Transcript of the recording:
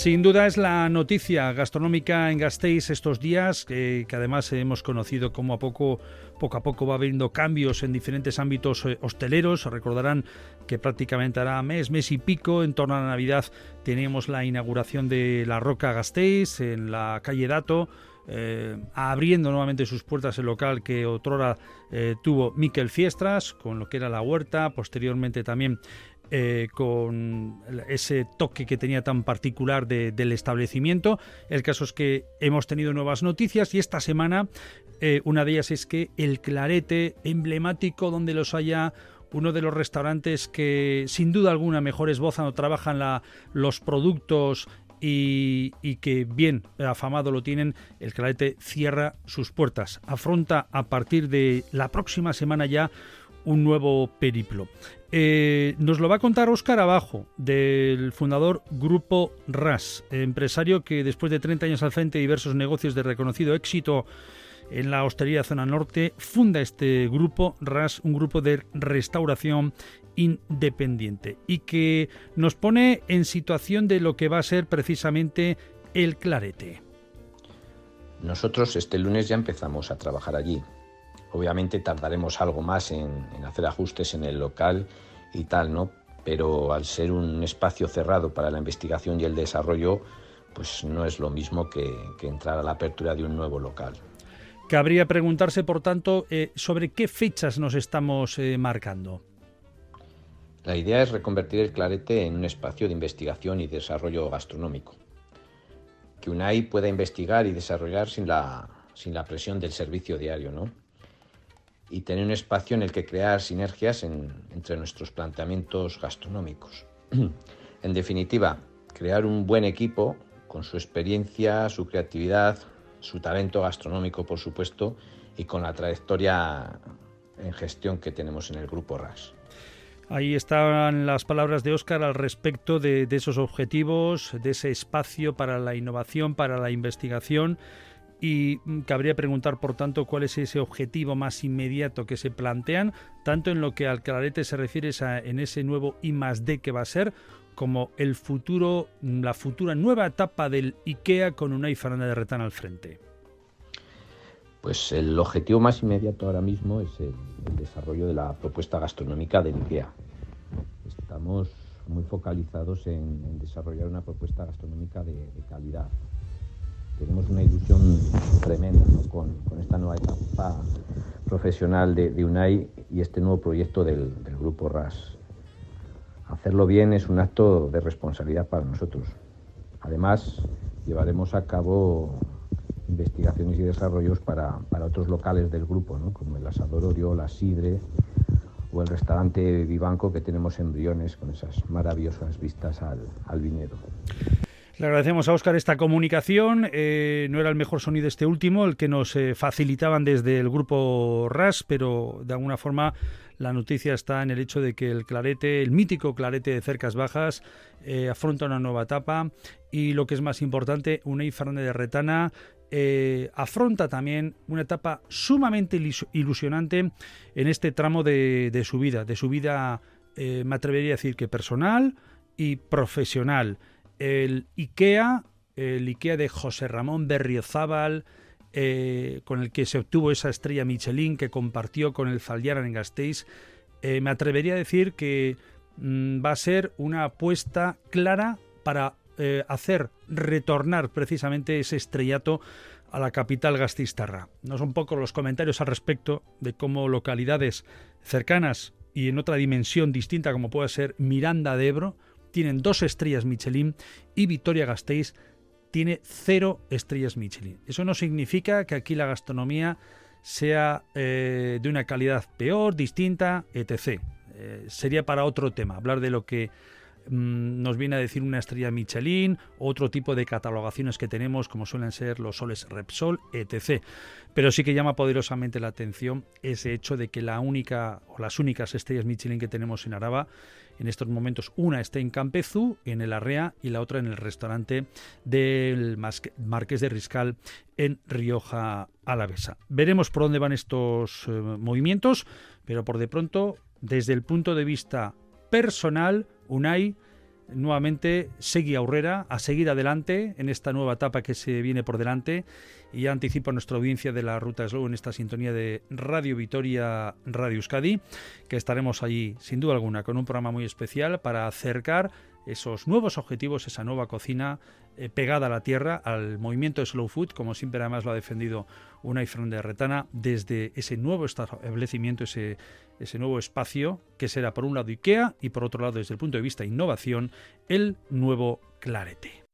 Sin duda es la noticia gastronómica en Gasteiz estos días, que además hemos conocido cómo a poco, poco a poco va habiendo cambios en diferentes ámbitos eh, hosteleros. Recordarán que prácticamente hará mes, mes y pico, en torno a la Navidad, teníamos la inauguración de la Roca Gasteiz en la calle Dato. Eh, abriendo nuevamente sus puertas el local que otrora eh, tuvo Miquel Fiestras, con lo que era la huerta, posteriormente también eh, con ese toque que tenía tan particular del establecimiento. El caso es que hemos tenido nuevas noticias y esta semana eh, una de ellas es que el Clarete, emblemático donde los haya, uno de los restaurantes que sin duda alguna mejores no trabajan la, los productos y, y, que bien afamado lo tienen, el Clarete cierra sus puertas. Afronta a partir de la próxima semana ya un nuevo periplo. Eh, nos lo va a contar Óscar Abajo, del fundador Grupo RAS, empresario que después de 30 años al frente de diversos negocios de reconocido éxito en la hostelería zona norte, funda este grupo RAS, un grupo de restauración independiente y que nos pone en situación de lo que va a ser precisamente el clarete. Nosotros este lunes ya empezamos a trabajar allí. Obviamente tardaremos algo más en, hacer ajustes en el local y tal, ¿no? Pero al ser un espacio cerrado para la investigación y el desarrollo, pues no es lo mismo que, entrar a la apertura de un nuevo local. Cabría preguntarse, por tanto, eh, sobre qué fechas nos estamos eh, marcando. La idea es reconvertir el Clarete en un espacio de investigación y desarrollo gastronómico. Que UNAI pueda investigar y desarrollar sin la, sin la presión del servicio diario, ¿no? Y tener un espacio en el que crear sinergias entre nuestros planteamientos gastronómicos. en definitiva, crear un buen equipo con su experiencia, su creatividad, su talento gastronómico, por supuesto, y con la trayectoria en gestión que tenemos en el grupo RAS. Ahí están las palabras de Óscar al respecto de, de esos objetivos, de ese espacio para la innovación, para la investigación y mm, cabría preguntar, por tanto, cuál es ese objetivo más inmediato que se plantean, tanto en lo que al clarete se refiere en ese nuevo I más D que va a ser, como el futuro, mm, la futura nueva etapa del IKEA con una Fernández de Retán al frente. Pues el objetivo más inmediato ahora mismo es el, desarrollo de la propuesta gastronómica del IKEA. Estamos muy focalizados en, desarrollar una propuesta gastronómica de calidad, tenemos una ilusión tremenda con, esta nueva etapa profesional de, UNAI y este nuevo proyecto del, grupo RAS. Hacerlo bien es un acto de responsabilidad para nosotros. Además, llevaremos a cabo investigaciones y desarrollos para, otros locales del grupo, como el Asador Oriol, la Sidre o el restaurante Vivanco que tenemos en Briones con esas maravillosas vistas al, al viñedo. Le agradecemos a Óscar esta comunicación. Eh, no era el mejor sonido este último, el que nos eh, facilitaban desde el grupo RAS, pero de alguna forma la noticia está en el hecho de que el clarete, el mítico clarete de cercas bajas, eh, afronta una nueva etapa y lo que es más importante, Unai Fernández de Retana afronta también una etapa sumamente ilusionante en este tramo de su vida, de su vida, me atrevería a decir que personal y profesional el IKEA, el IKEA de José Ramón Berriozábal, eh, con el que se obtuvo esa estrella Michelin que compartió con el Zaldiaran en Gasteiz, eh, me atrevería a decir que mm, va a ser una apuesta clara para eh, hacer retornar precisamente ese estrellato a la capital gastistarra. No son pocos los comentarios al respecto de cómo localidades cercanas y en otra dimensión distinta como puede ser Miranda de Ebro, tienen dos estrellas Michelin y Victoria Gasteiz tiene cero estrellas Michelin. Eso no significa que aquí la gastronomía sea eh, de una calidad peor, distinta, etc. Eh, sería para otro tema, hablar de lo que mm, nos viene a decir una estrella Michelin, otro tipo de catalogaciones que tenemos, como suelen ser los soles Repsol, etc. Pero sí que llama poderosamente la atención ese hecho de que la única o las únicas estrellas Michelin que tenemos en Araba en estos momentos una está en Campezú, en el Arrea, y la otra en el restaurante del Marqués de Riscal en Rioja Alavesa. Veremos por dónde van estos eh, movimientos, pero por de pronto, desde el punto de vista personal, Unai nuevamente seguir aurrera, a seguir adelante en esta nueva etapa que se viene por delante. Y ya anticipo a nuestra audiencia de la Ruta Slow en esta sintonía de Radio Vitoria, Radio Euskadi, que estaremos allí sin duda alguna con un programa muy especial para acercar esos nuevos objetivos, esa nueva cocina eh, pegada a la tierra, al movimiento Slow Food, como siempre además lo ha defendido Unai de Retana, desde ese nuevo establecimiento, ese, ese nuevo espacio, que será por un lado IKEA y por otro lado, desde el punto de vista de innovación, el nuevo Clarete.